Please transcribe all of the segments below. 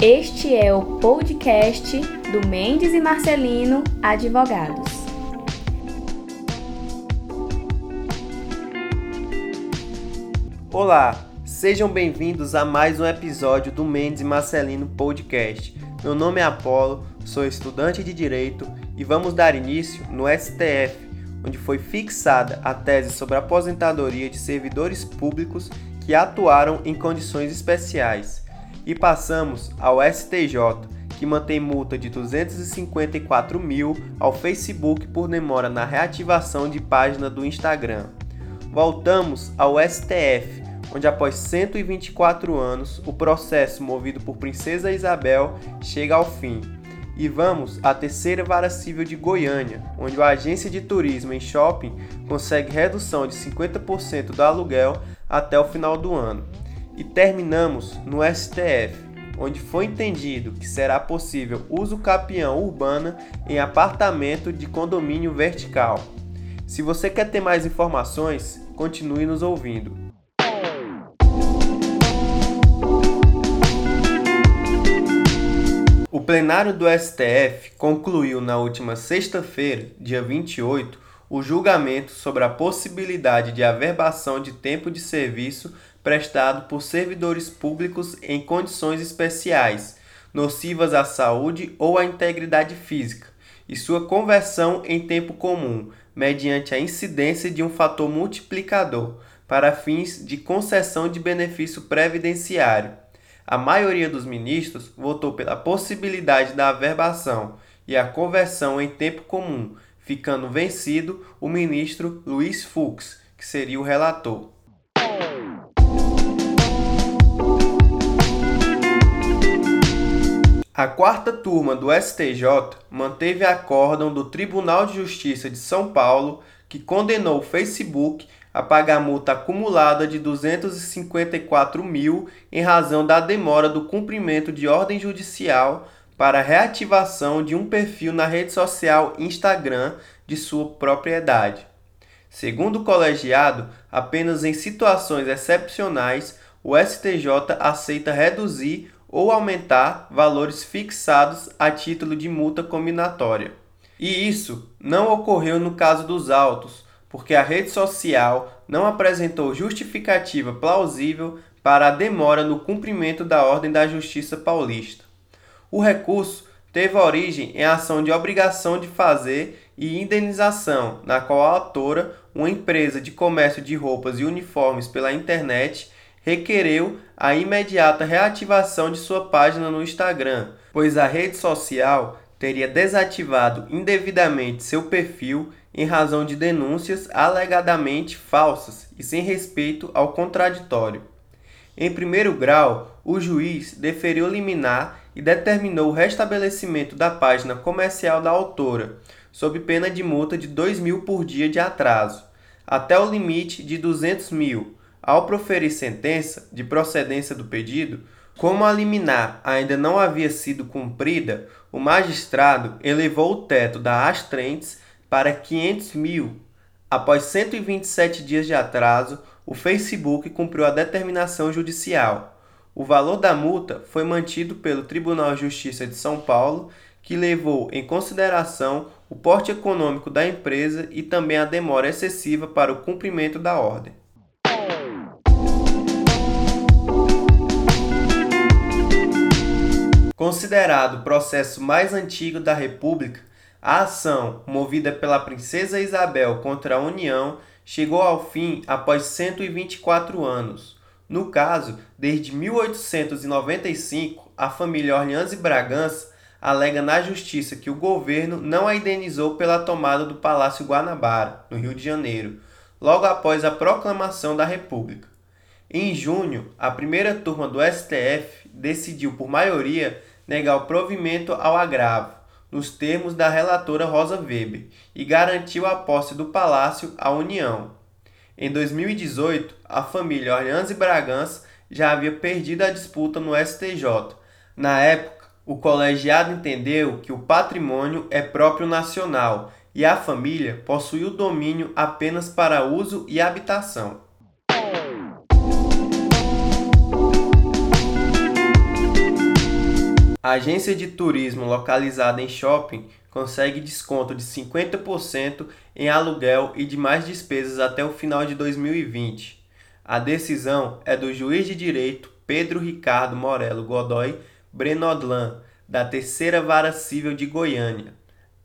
Este é o podcast do Mendes e Marcelino Advogados. Olá, sejam bem-vindos a mais um episódio do Mendes e Marcelino Podcast. Meu nome é Apolo, sou estudante de Direito e vamos dar início no STF, onde foi fixada a tese sobre a aposentadoria de servidores públicos que atuaram em condições especiais e passamos ao STJ, que mantém multa de 254 mil ao Facebook por demora na reativação de página do Instagram. Voltamos ao STF, onde após 124 anos o processo movido por Princesa Isabel chega ao fim. E vamos à terceira vara civil de Goiânia, onde a agência de turismo em shopping consegue redução de 50% do aluguel até o final do ano. E terminamos no STF, onde foi entendido que será possível uso capião urbana em apartamento de condomínio vertical. Se você quer ter mais informações, continue nos ouvindo. Plenário do STF concluiu na última sexta-feira, dia 28, o julgamento sobre a possibilidade de averbação de tempo de serviço prestado por servidores públicos em condições especiais, nocivas à saúde ou à integridade física, e sua conversão em tempo comum, mediante a incidência de um fator multiplicador, para fins de concessão de benefício previdenciário. A maioria dos ministros votou pela possibilidade da averbação e a conversão em tempo comum, ficando vencido o ministro Luiz Fux, que seria o relator. A quarta turma do STJ manteve acórdão do Tribunal de Justiça de São Paulo que condenou o Facebook a pagar multa acumulada de 254 mil em razão da demora do cumprimento de ordem judicial para reativação de um perfil na rede social Instagram de sua propriedade. Segundo o colegiado, apenas em situações excepcionais o STJ aceita reduzir ou aumentar valores fixados a título de multa combinatória. E isso não ocorreu no caso dos autos, porque a rede social não apresentou justificativa plausível para a demora no cumprimento da ordem da Justiça Paulista. O recurso teve origem em ação de obrigação de fazer e indenização, na qual a autora, uma empresa de comércio de roupas e uniformes pela internet, requereu a imediata reativação de sua página no Instagram, pois a rede social teria desativado indevidamente seu perfil em razão de denúncias alegadamente falsas e sem respeito ao contraditório. Em primeiro grau, o juiz deferiu liminar e determinou o restabelecimento da página comercial da autora, sob pena de multa de 2 mil por dia de atraso, até o limite de 200 mil, ao proferir sentença de procedência do pedido, como a liminar ainda não havia sido cumprida, o magistrado elevou o teto da Astrentes para 500 mil. Após 127 dias de atraso, o Facebook cumpriu a determinação judicial. O valor da multa foi mantido pelo Tribunal de Justiça de São Paulo, que levou em consideração o porte econômico da empresa e também a demora excessiva para o cumprimento da ordem. Considerado o processo mais antigo da República, a ação, movida pela princesa Isabel contra a União, chegou ao fim após 124 anos. No caso, desde 1895, a família Orleans e Bragança alega na justiça que o governo não a indenizou pela tomada do Palácio Guanabara, no Rio de Janeiro, logo após a proclamação da República. Em junho, a primeira turma do STF decidiu por maioria negar o provimento ao agravo, nos termos da relatora Rosa Weber, e garantiu a posse do palácio à União. Em 2018, a família Orleans e Bragança já havia perdido a disputa no STJ. Na época, o colegiado entendeu que o patrimônio é próprio nacional e a família possui o domínio apenas para uso e habitação. A agência de turismo localizada em shopping consegue desconto de 50% em aluguel e demais despesas até o final de 2020. A decisão é do juiz de direito Pedro Ricardo Morelo Godoy Brenodlan, da Terceira Vara Civil de Goiânia.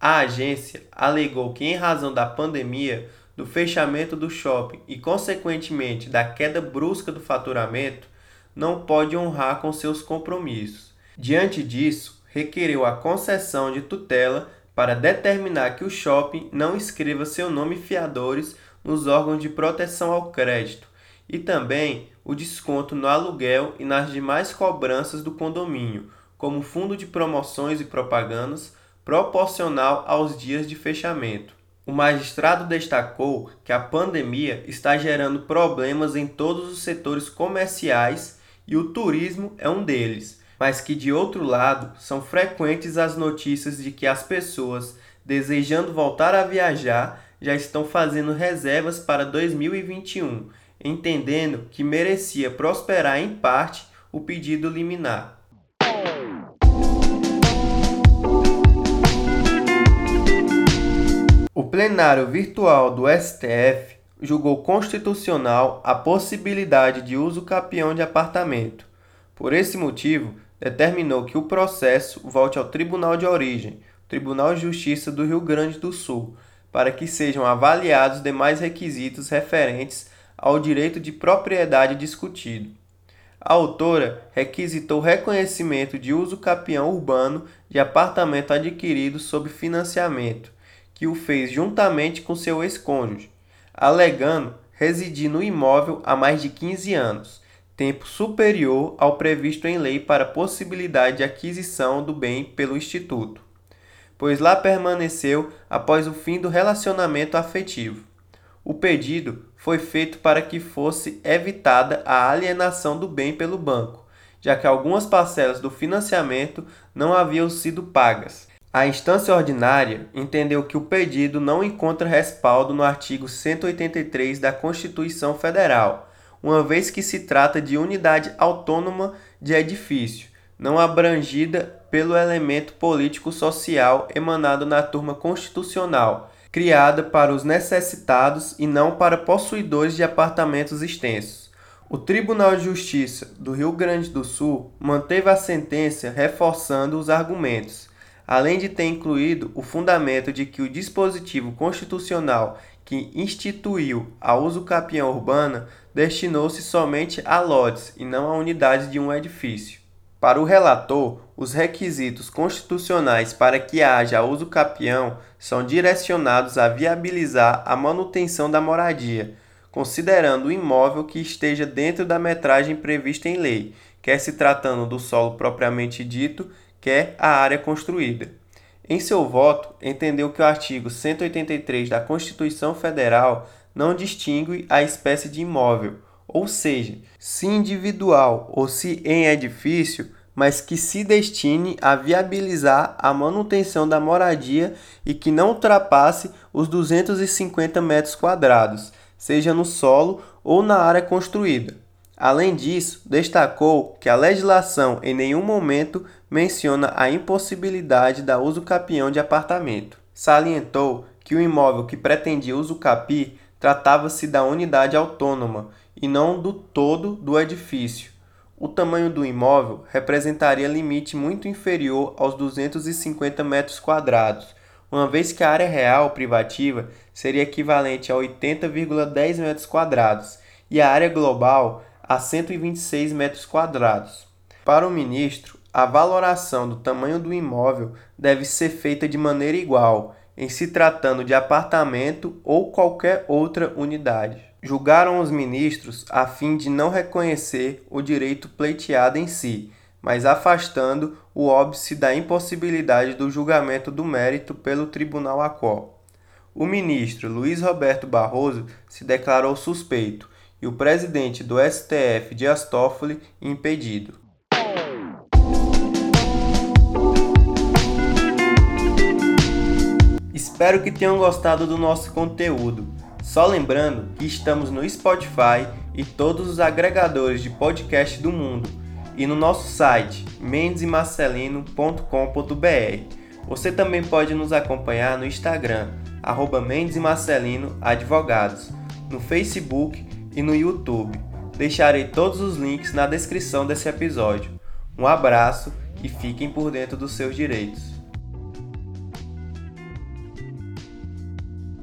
A agência alegou que, em razão da pandemia, do fechamento do shopping e, consequentemente, da queda brusca do faturamento, não pode honrar com seus compromissos. Diante disso, requereu a concessão de tutela para determinar que o shopping não escreva seu nome fiadores nos órgãos de proteção ao crédito e também o desconto no aluguel e nas demais cobranças do condomínio, como fundo de promoções e propagandas, proporcional aos dias de fechamento. O magistrado destacou que a pandemia está gerando problemas em todos os setores comerciais e o turismo é um deles, mas que, de outro lado, são frequentes as notícias de que as pessoas, desejando voltar a viajar, já estão fazendo reservas para 2021, entendendo que merecia prosperar em parte o pedido liminar. O plenário virtual do STF julgou constitucional a possibilidade de uso capião de apartamento. Por esse motivo, determinou que o processo volte ao Tribunal de Origem, Tribunal de Justiça do Rio Grande do Sul, para que sejam avaliados demais requisitos referentes ao direito de propriedade discutido. A autora requisitou reconhecimento de uso capião urbano de apartamento adquirido sob financiamento que o fez juntamente com seu ex-cônjuge, alegando residir no imóvel há mais de 15 anos, tempo superior ao previsto em lei para possibilidade de aquisição do bem pelo Instituto, pois lá permaneceu após o fim do relacionamento afetivo. O pedido foi feito para que fosse evitada a alienação do bem pelo banco, já que algumas parcelas do financiamento não haviam sido pagas a instância ordinária entendeu que o pedido não encontra respaldo no artigo 183 da Constituição Federal, uma vez que se trata de unidade autônoma de edifício, não abrangida pelo elemento político-social emanado na turma constitucional, criada para os necessitados e não para possuidores de apartamentos extensos. O Tribunal de Justiça do Rio Grande do Sul manteve a sentença reforçando os argumentos além de ter incluído o fundamento de que o dispositivo constitucional que instituiu a uso capião urbana destinou-se somente a lotes e não a unidades de um edifício. Para o relator, os requisitos constitucionais para que haja uso capião são direcionados a viabilizar a manutenção da moradia, considerando o imóvel que esteja dentro da metragem prevista em lei, quer se tratando do solo propriamente dito, quer a área construída. Em seu voto, entendeu que o artigo 183 da Constituição Federal não distingue a espécie de imóvel, ou seja, se individual ou se em edifício, mas que se destine a viabilizar a manutenção da moradia e que não ultrapasse os 250 metros quadrados, seja no solo ou na área construída. Além disso, destacou que a legislação em nenhum momento menciona a impossibilidade da uso capião de apartamento. Salientou que o imóvel que pretendia uso capi tratava-se da unidade autônoma e não do todo do edifício. O tamanho do imóvel representaria limite muito inferior aos 250 metros quadrados, uma vez que a área real privativa seria equivalente a 80,10 metros quadrados e a área global a 126 metros quadrados. Para o ministro, a valoração do tamanho do imóvel deve ser feita de maneira igual, em se tratando de apartamento ou qualquer outra unidade. Julgaram os ministros a fim de não reconhecer o direito pleiteado em si, mas afastando o óbice da impossibilidade do julgamento do mérito pelo tribunal a qual. O ministro Luiz Roberto Barroso se declarou suspeito e o presidente do STF, Dias impedido. Espero que tenham gostado do nosso conteúdo. Só lembrando que estamos no Spotify e todos os agregadores de podcast do mundo. e no nosso site mendesemarcelino.com.br. Você também pode nos acompanhar no Instagram, arroba Mendes e Marcelino Advogados, no Facebook e no YouTube. Deixarei todos os links na descrição desse episódio. Um abraço e fiquem por dentro dos seus direitos.